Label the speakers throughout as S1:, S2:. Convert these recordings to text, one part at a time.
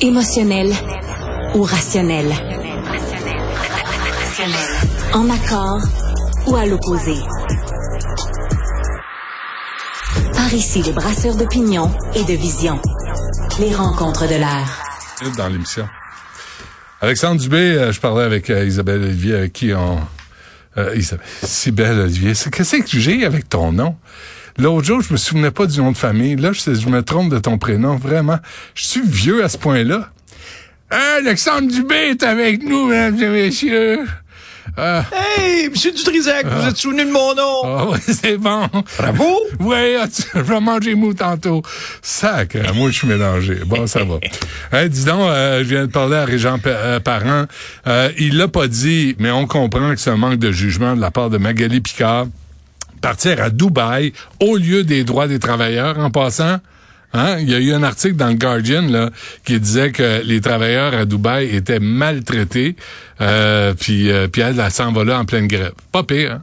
S1: Émotionnel ou rationnel? En accord ou à l'opposé? Par ici, les brasseurs d'opinion et de vision. Les rencontres de l'air.
S2: Dans l'émission. Alexandre Dubé, euh, je parlais avec euh, Isabelle Olivier, avec qui on... Euh, Isabelle, Isabelle Olivier, qu'est-ce que j'ai avec ton nom? L'autre jour, je me souvenais pas du nom de famille. Là, je, je me trompe de ton prénom, vraiment. Je suis vieux à ce point-là. Alexandre Dubé est avec nous, mesdames et messieurs.
S3: Ah. Hey, Monsieur Dutrisac, vous êtes souvenu de mon nom?
S2: Ah oui, c'est bon.
S3: Bravo.
S2: Oui, je vais manger mou tantôt. Sac, moi je suis mélangé. Bon, ça va. hey, dis donc, euh, je viens de parler à Régent euh, Parent. Euh, il l'a pas dit, mais on comprend que c'est un manque de jugement de la part de Magali Picard. Partir à Dubaï au lieu des droits des travailleurs en passant. Hein? Il y a eu un article dans le Guardian là, qui disait que les travailleurs à Dubaï étaient maltraités, euh, puis, euh, puis elle, elle s'envolait en pleine grève. Pas pire, hein?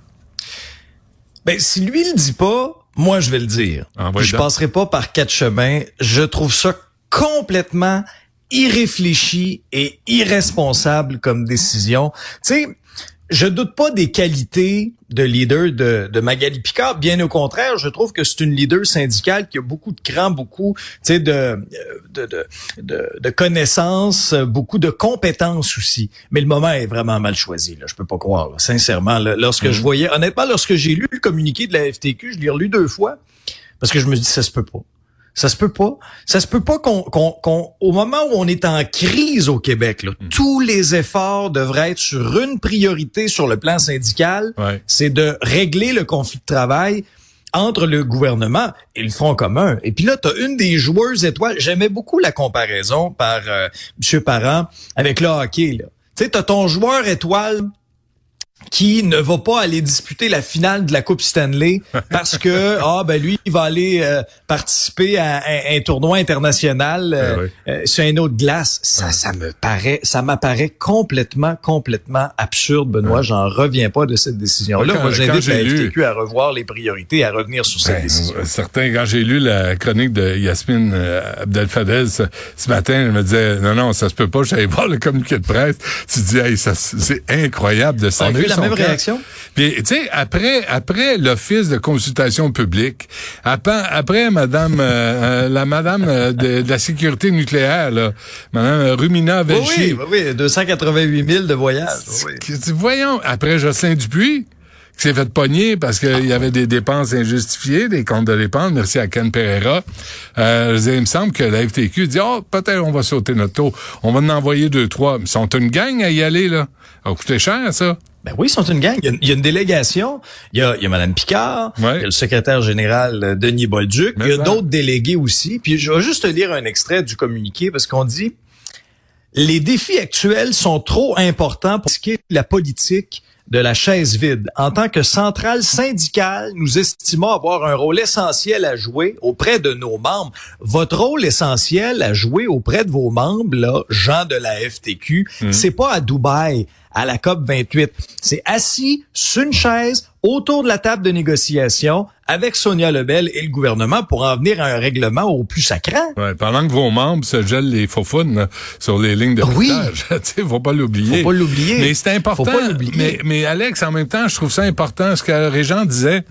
S3: Ben, si lui le dit pas, moi je vais le dire. Ah, je passerai pas par quatre chemins. Je trouve ça complètement irréfléchi et irresponsable comme décision. Tu sais, je doute pas des qualités de leader de, de Magali Picard. Bien au contraire, je trouve que c'est une leader syndicale qui a beaucoup de cran, beaucoup de, de, de, de, de connaissances, beaucoup de compétences aussi. Mais le moment est vraiment mal choisi. Là. Je peux pas croire. Sincèrement, lorsque je mhm. voyais, honnêtement, lorsque j'ai lu le communiqué de la FTQ, je l'ai relu deux fois parce que je me dis ça se peut pas. Ça se peut pas. Ça se peut pas qu'on, qu'on, au moment où on est en crise au Québec, là, hmm. tous les efforts devraient être sur une priorité sur le plan syndical. C'est de régler le conflit de travail entre le gouvernement et le Front commun. Et puis là, tu as une des joueuses étoiles. J'aimais beaucoup la comparaison par euh, M. Parent avec le hockey. Tu sais, tu as ton joueur étoile qui ne va pas aller disputer la finale de la Coupe Stanley parce que ah ben lui il va aller euh, participer à un, tournoi international euh, ben euh, sur un autre glace. Ça ça me paraît ça m'apparaît complètement complètement absurde Benoît. J'en reviens pas de cette décision là moi j'invite la FTQ à revoir les priorités à revenir sur cette ben, décision.
S2: certains quand j'ai lu la chronique de Yasmine Abdel Fadel ce, matin je me disais non non ça se peut pas j'allais voir le communiqué de presse. Tu dis hey, ça c'est incroyable de ça
S3: la même réaction?
S2: Puis, tu sais, après, après l'Office de consultation publique, après, après Madame, euh, euh, la Madame euh, de, la sécurité nucléaire, là, Madame Rumina Velchi.
S3: Oui, oui, oui, 288 000 de voyages.
S2: Voyons, après Jocelyn Dupuis, qui s'est fait pogner parce qu'il y avait des dépenses injustifiées, des comptes de dépenses. Merci à Ken Pereira. Euh, il me semble que la FTQ dit, oh, peut-être on va sauter notre taux. On va en envoyer deux, trois. Ils sont une gang à y aller, là. Ça a coûté cher, ça.
S3: Ben oui, ils sont une gang. Il y a, une délégation. Il y a, il y a Mme Picard, il y a le secrétaire général euh, Denis Bolduc. il y a d'autres délégués aussi. Puis je vais juste te lire un extrait du communiqué parce qu'on dit les défis actuels sont trop importants pour ce qui est la politique de la chaise vide. En tant que centrale syndicale, nous estimons avoir un rôle essentiel à jouer auprès de nos membres. Votre rôle essentiel à jouer auprès de vos membres, là, gens de la FTQ, mhm. c'est pas à Dubaï, à la COP 28. C'est assis sur une chaise autour de la table de négociation avec Sonia Lebel et le gouvernement pour en venir à un règlement au plus sacré.
S2: Ouais, pendant que vos membres se gèlent les faux sur les lignes de
S3: oui.
S2: sais, faut pas l'oublier.
S3: Faut pas l'oublier.
S2: Mais c'est important. Faut pas mais, mais Alex, en même temps, je trouve ça important. Ce que Régent disait,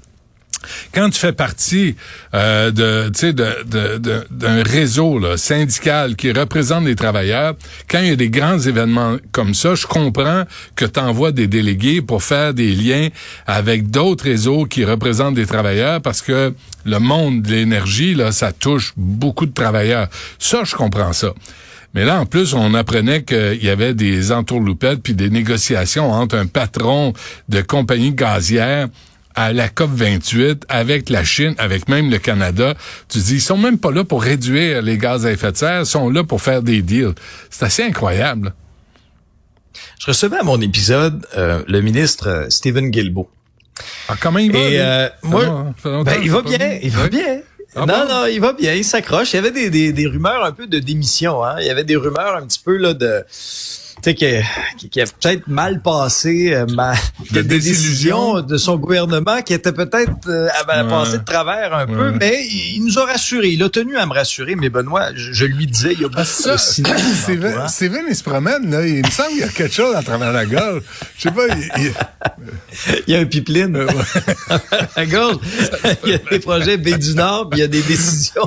S2: quand tu fais partie euh, de, de, de, d'un réseau syndical qui représente les travailleurs, quand il y a des grands événements comme ça, je comprends que tu envoies des délégués pour faire des liens avec d'autres réseaux qui représentent des travailleurs parce que le monde de l'énergie, là, ça touche beaucoup de travailleurs. Ça, je comprends ça. Mais là, en plus, on apprenait qu'il y avait des entourloupettes puis des négociations entre un patron de compagnie gazière à la COP 28 avec la Chine, avec même le Canada, tu dis ils sont même pas là pour réduire les gaz à effet de serre, ils sont là pour faire des deals. C'est assez incroyable.
S3: Je recevais à mon épisode euh, le ministre euh, Stephen Guilbeault.
S2: Ah, comment il va?
S3: Et euh, moi, ben, il va bien, il va bien. Ah non, non, il va bien, il s'accroche. Il y avait des, des, des rumeurs un peu de démission. Hein? Il y avait des rumeurs un petit peu là de sais, qui, qui, a peut-être mal passé euh, ma, des décisions de son gouvernement qui était peut-être euh, passé de travers un peu, mais il, nous a rassurés. Il a tenu à me rassurer, mais Benoît, je, lui disais, il y a beaucoup
S2: ça, de Steven, il se promène, là, il me semble qu'il y a quelque chose à travers la gorge. Je sais pas, il,
S3: il... y a un pipeline. Euh, la gorge, il y a des projets Baie du Nord, puis il y a des décisions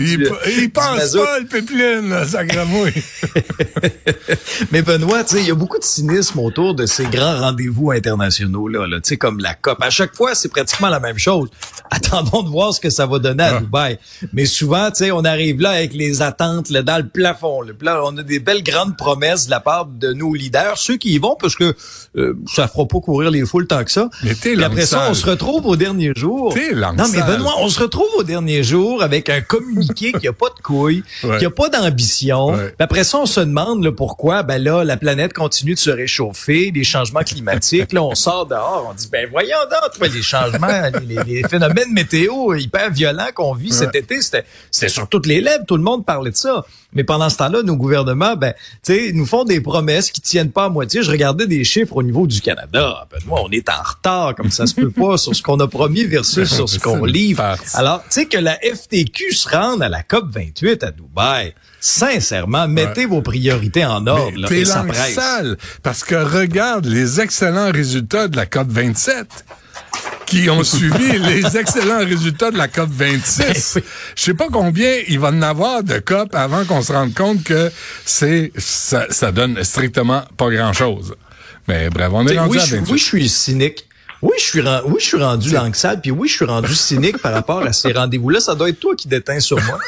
S2: il, il pense pas, le pipeline, là,
S3: mais Benoît, tu sais, il y a beaucoup de cynisme autour de ces grands rendez-vous internationaux là, là tu sais comme la COP. À chaque fois, c'est pratiquement la même chose. Attendons de voir ce que ça va donner à ah. Dubaï. Mais souvent, tu sais, on arrive là avec les attentes là, dans le plafond. On a des belles grandes promesses de la part de nos leaders, ceux qui y vont parce que euh, ça fera pas courir les foules tant que ça.
S2: Mais
S3: Et après ça, on se retrouve au dernier jour. Non, mais Benoît, on se retrouve au dernier jour avec un communiqué qui a pas de couilles, qui a pas d'ambition. Après ça, on se demande là, pourquoi? Ben là, la planète continue de se réchauffer, les changements climatiques. là, on sort dehors, on dit ben voyons donc, les changements, les, phénomènes météo hyper violents qu'on vit cet été, c'était c'était sur toutes les lèvres. Tout le monde parlait de ça. Mais pendant ce temps-là, nos gouvernements, ben, tu sais, nous font des promesses qui tiennent pas à moitié. Je regardais des chiffres au niveau du Canada. Ben, moi, on est en retard, comme ça se peut pas, sur ce qu'on a promis versus sur ce qu'on livre. Alors, tu sais, que la FTQ se rende à la COP 28 à Dubaï. Sincèrement, mettez vos priorités en ordre. Là, et ça
S2: Salle, parce que regarde les excellents résultats de la COP 27 qui ont suivi les excellents résultats de la COP 26. Ben Je sais pas combien il va en avoir de COP avant qu'on se rende compte que c'est ça, ça donne strictement pas grand-chose. Mais bref, on est rendu
S3: oui,
S2: à
S3: Oui, je suis cynique. Oui, je suis rendu, oui, je suis rendu langue sale, puis oui, je suis rendu cynique par rapport à ces rendez-vous-là. Ça doit être toi qui déteins sur moi.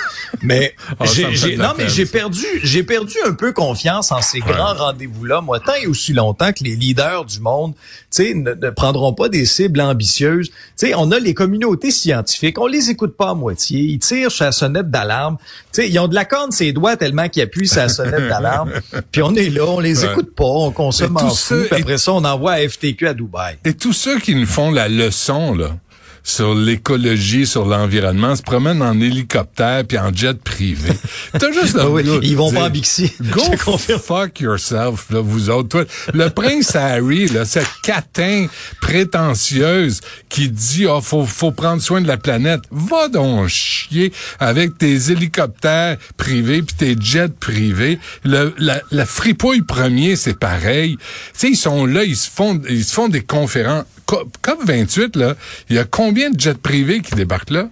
S3: Mais oh, j'ai, non, mais j'ai perdu, j'ai perdu un peu confiance en ces grands rendez-vous-là. Moi, tant et aussi longtemps que les leaders du monde, tu sais, ne, prendront pas des cibles ambitieuses. Tu sais, on a les communautés scientifiques, on les écoute pas à moitié. Ils tirent sur la sonnette d'alarme. Tu sais, ils ont de la corne ses doigts tellement qu'ils appuient sur la sonnette d'alarme. puis on est là, on les écoute pas, on consomme en fou. Puis après ça, on envoie à FTQ à Dubaï.
S2: Et tous ceux qui nous font la leçon, là, sur l'écologie, sur l'environnement, se promènent en hélicoptère puis en jet privé. T'as juste
S3: oui, Ils vont pas en Bixi.
S2: Go fuck yourself, là, vous autres. Toi, le prince Harry, là, cette catin prétentieuse qui dit, oh, faut, faut prendre soin de la planète. Va donc chier avec tes hélicoptères privés puis tes jets privés. Le, la, la fripouille premier, c'est pareil. Tu sais, ils sont là, ils se font, ils se font des conférences COP 28, là, il y a combien de jets privés qui débarquent là?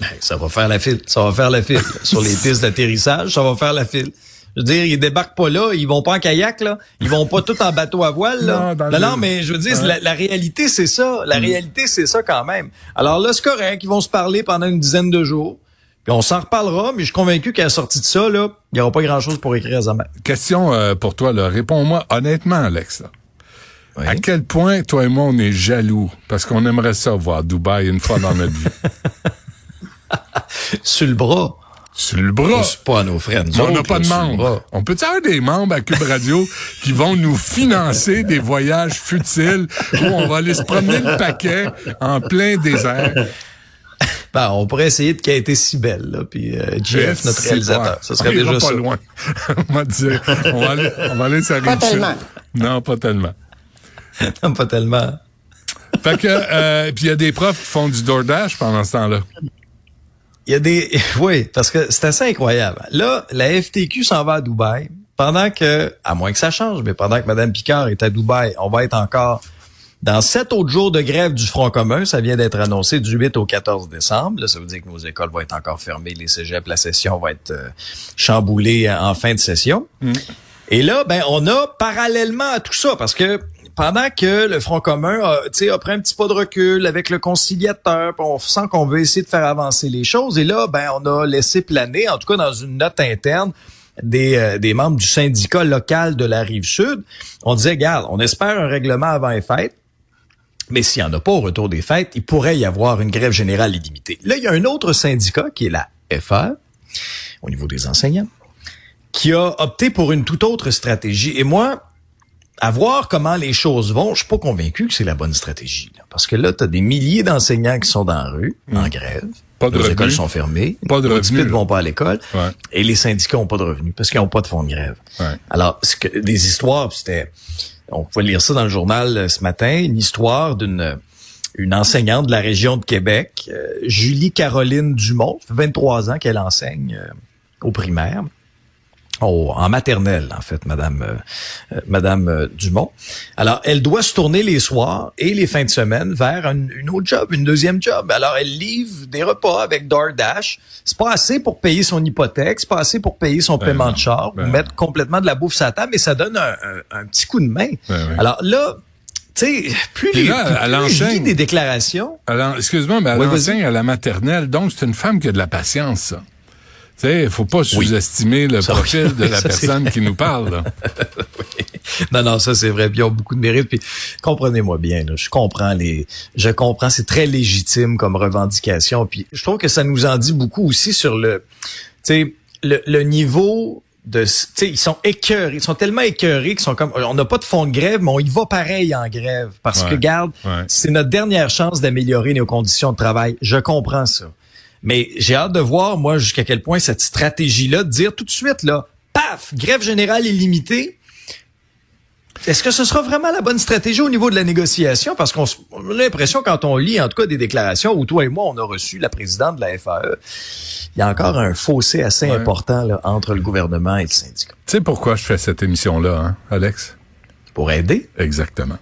S3: Ben, ça va faire la file. Ça va faire la file. Sur les pistes d'atterrissage, ça va faire la file. Je veux dire, ils débarquent pas là, ils vont pas en kayak, là. Ils vont pas tout en bateau à voile, là. Non, non, mais je veux dire, la, réalité, c'est ça. La mm. réalité, c'est ça quand même. Alors là, c'est correct. Ils vont se parler pendant une dizaine de jours. Puis on s'en reparlera, mais je suis convaincu qu'à la sortie de ça, là, il n'y aura pas grand-chose pour écrire à Zaman.
S2: Question euh, pour toi, là. Réponds-moi honnêtement, Alex. À quel point, toi et moi, on est jaloux? Parce qu'on aimerait ça voir Dubaï une fois dans notre vie.
S3: Sur le bras.
S2: Sur le bras.
S3: C'est pas à nos frères.
S2: on n'a pas de membres. On peut avoir des membres à Cube Radio qui vont nous financer des voyages futiles où on va aller se promener le paquet en plein désert?
S3: Ben, on pourrait essayer de quêter si belle, là, puis euh, Jeff, notre réalisateur. Ça serait déjà
S2: pas loin. on va dire, on va aller, on va aller
S4: Pas tellement.
S2: Non, pas tellement.
S3: pas tellement.
S2: Fait que, euh, puis il y a des profs qui font du DoorDash pendant ce temps-là.
S3: Il y a des, oui, parce que c'est assez incroyable. Là, la FTQ s'en va à Dubaï. Pendant que, à moins que ça change, mais pendant que Mme Picard est à Dubaï, on va être encore dans sept autres jours de grève du Front commun. Ça vient d'être annoncé du 8 au 14 décembre. Là, ça veut dire que nos écoles vont être encore fermées, les cégeps, la session va être euh, chamboulée en fin de session. Mm. Et là, ben, on a parallèlement à tout ça, parce que pendant que le Front commun a, a pris un petit pas de recul avec le conciliateur, on sent qu'on veut essayer de faire avancer les choses. Et là, ben, on a laissé planer, en tout cas dans une note interne, des, euh, membres du syndicat local de la rive sud. On disait, regarde, on espère un règlement avant les fêtes. Mais s'il n'y en a pas au retour des fêtes, il pourrait y avoir une grève générale illimitée. Là, il y a un autre syndicat qui est la FR, au niveau des enseignants, qui a opté pour une toute autre stratégie. Et moi, à voir comment les choses vont, je suis pas convaincu que c'est la bonne stratégie. Parce que là, tu as des milliers d'enseignants qui sont dans la rue, en mm. grève,
S2: Pas de
S3: Les écoles sont fermées.
S2: Pas de
S3: les
S2: revenus.
S3: ne vont pas à l'école. Et les syndicats n'ont pas de revenus parce qu'ils n'ont pas de fonds de grève. Alors, ce que, des histoires, c'était, on pouvait lire ça dans le journal euh, ce matin, une histoire d'une une enseignante de la région de Québec, euh, Julie Caroline Dumont, ça fait 23 ans qu'elle enseigne euh, au primaire. Oh, en maternelle, en fait, Madame euh, Madame Dumont. Alors, elle doit se tourner les soirs et les fins de semaine vers une, autre job, une deuxième job. Alors, elle livre des repas avec DoorDash. C'est pas assez pour payer son hypothèque, c'est pas assez pour payer son
S2: ben
S3: paiement de char,
S2: ben
S3: mettre complètement de la bouffe sur la table, mais ça donne un, un, petit coup de main.
S2: Ben
S3: Alors là, tu sais, plus, les,
S2: là,
S3: plus, des déclarations.
S2: Excuse-moi, mais elle
S3: Oui,
S2: à la maternelle, donc c'est une femme qui a de la patience, ça. Tu sais, faut pas sous-estimer le
S3: Ça,
S2: profil
S3: oui.
S2: de la
S3: Ça,
S2: personne qui nous parle. là.
S3: Oui. Non, non, ça c'est vrai. Puis ils ont beaucoup de mérite. Puis comprenez-moi bien, là, je comprends les, je comprends, c'est très légitime comme revendication. Puis je trouve que ça nous en dit beaucoup aussi sur le, tu sais, le, le niveau de, ils sont écœurés, ils sont tellement écœurés qu'ils sont comme, on n'a pas de fond de grève, mais on y va pareil en grève parce
S2: Ouais.
S3: que garde,
S2: Ouais.
S3: c'est notre dernière chance d'améliorer nos conditions de travail. Je comprends ça. Mais j'ai hâte de voir, moi, jusqu'à quel point cette stratégie-là, de dire tout de suite, là, paf, grève générale illimitée, est-ce que ce sera vraiment la bonne stratégie au niveau de la négociation? Parce qu'on a l'impression, quand on lit, en tout cas, des déclarations où toi et moi, on a reçu la présidente de la FAE, il y a encore un fossé assez
S2: Ouais.
S3: important là, entre le gouvernement et le syndicat.
S2: Tu sais pourquoi je fais cette émission-là, hein, Alex?
S3: Pour aider?
S2: Exactement.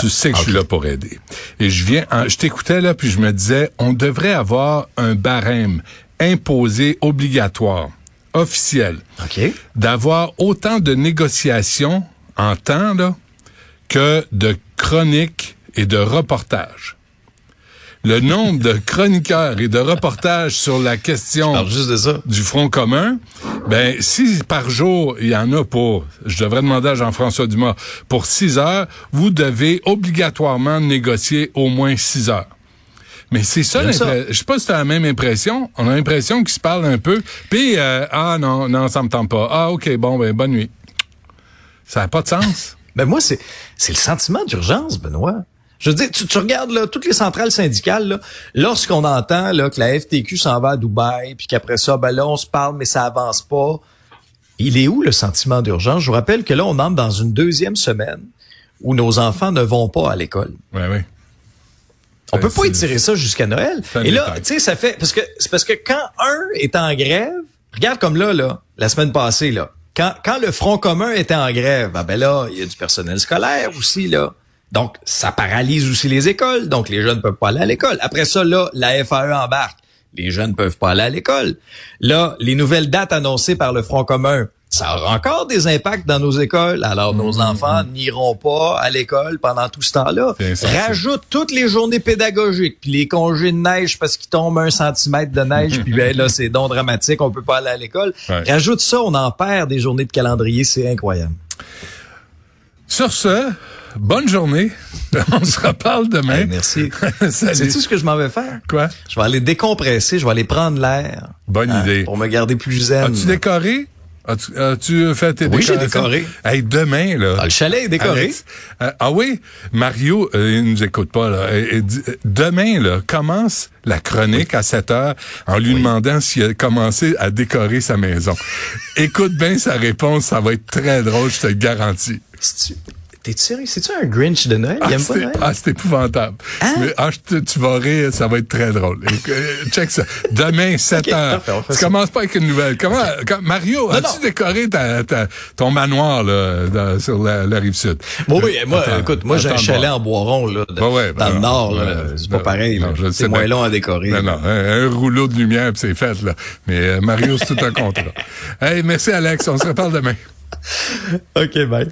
S2: Tu sais que je suis là pour aider. Et je viens, en- je t'écoutais là, puis je me disais, on devrait avoir un barème imposé obligatoire, officiel,
S3: OK.
S2: d'avoir autant de négociations en temps là, que de chroniques et de reportages. Le nombre de chroniqueurs et de reportages sur la question
S3: Alors, juste de ça.
S2: du Front commun, ben si par jour il y en a pour, je devrais demander à Jean-François Dumas, pour six heures, vous devez obligatoirement négocier au moins six heures. Mais c'est ça,
S3: ça.
S2: je sais pas si t'as la même impression. On a l'impression qu'ils se parlent un peu. Puis euh, ah non, non, ça me tente pas. Ah ok, bon ben bonne nuit. Ça n'a pas de sens.
S3: Ben moi, c'est c'est le sentiment d'urgence, Benoît. Je veux dire, tu, tu regardes là, toutes les centrales syndicales, là, lorsqu'on entend là, que la FTQ s'en va à Dubaï, puis qu'après ça, ben là, on se parle, mais ça avance pas. Il est où le sentiment d'urgence? Je vous rappelle que là, on entre dans une deuxième semaine où nos enfants ne vont pas à l'école.
S2: Ouais, ouais.
S3: On
S2: Ben,
S3: peut pas
S2: c'est-
S3: étirer ça jusqu'à Noël. Et là, tu sais, ça fait parce que c'est parce que quand un est en grève, regarde comme là, là, la semaine passée, là, quand quand le Front commun était en grève, ah ben là, il y a du personnel scolaire aussi là. Donc ça paralyse aussi les écoles, donc les jeunes peuvent pas aller à l'école. Après ça, là, la FAE embarque, les jeunes peuvent pas aller à l'école. Là, les nouvelles dates annoncées par le Front commun. Ça aura encore des impacts dans nos écoles. Alors, nos enfants n'iront pas à l'école pendant tout ce temps-là. Rajoute toutes les journées pédagogiques, puis les congés de neige parce qu'il tombe un centimètre de neige, puis ben là, c'est donc dramatique, on peut pas aller à l'école.
S2: Ouais.
S3: Rajoute ça, on en perd des journées de calendrier, c'est incroyable.
S2: Sur ce, bonne journée. On se reparle demain.
S3: Hey, merci.
S2: Salut.
S3: Sais-tu ce que je m'en vais faire?
S2: Quoi?
S3: Je vais aller décompresser, je vais aller prendre l'air.
S2: Bonne
S3: hein,
S2: idée.
S3: Pour me garder plus zen.
S2: As-tu décoré? As-tu, as-tu fait tes
S3: Oui, j'ai décoré.
S2: Hey, demain, là.
S3: Ah, le chalet est décoré.
S2: Alex, euh, ah oui, Mario, euh, il nous écoute pas, là. Et- et dit- euh, demain, là, commence la chronique à 7 heures en lui demandant s'il a commencé à décorer sa maison. Écoute bien sa réponse, ça va être très drôle, je te le garantis.
S3: T'es sérieux? C'est-tu un Grinch de Noël? Il
S2: Ah,
S3: aime pas
S2: c'est,
S3: Noël?
S2: ah, c'est épouvantable.
S3: Hein?
S2: Mais, ah, je tu vas rire, ça va être très drôle. Euh, check ça. Demain, 7
S3: Ok,
S2: heures. tu commences pas avec une nouvelle. Comment, quand- Mario, as-tu décoré ta, ta- ton manoir là, dans- sur la, la rive sud?
S3: Bon, oui, moi,
S2: Attends,
S3: écoute, moi, j'ai un chalet en bois rond, là, de-
S2: Ouais, ouais,
S3: dans le nord,
S2: ben,
S3: C'est pas pareil, C'est moins long à décorer.
S2: Non, un, un rouleau de lumière, c'est fait, là. Mais euh, Mario, c'est tout un contrat. hey, merci, Alex. On se reparle demain.
S3: OK, bye.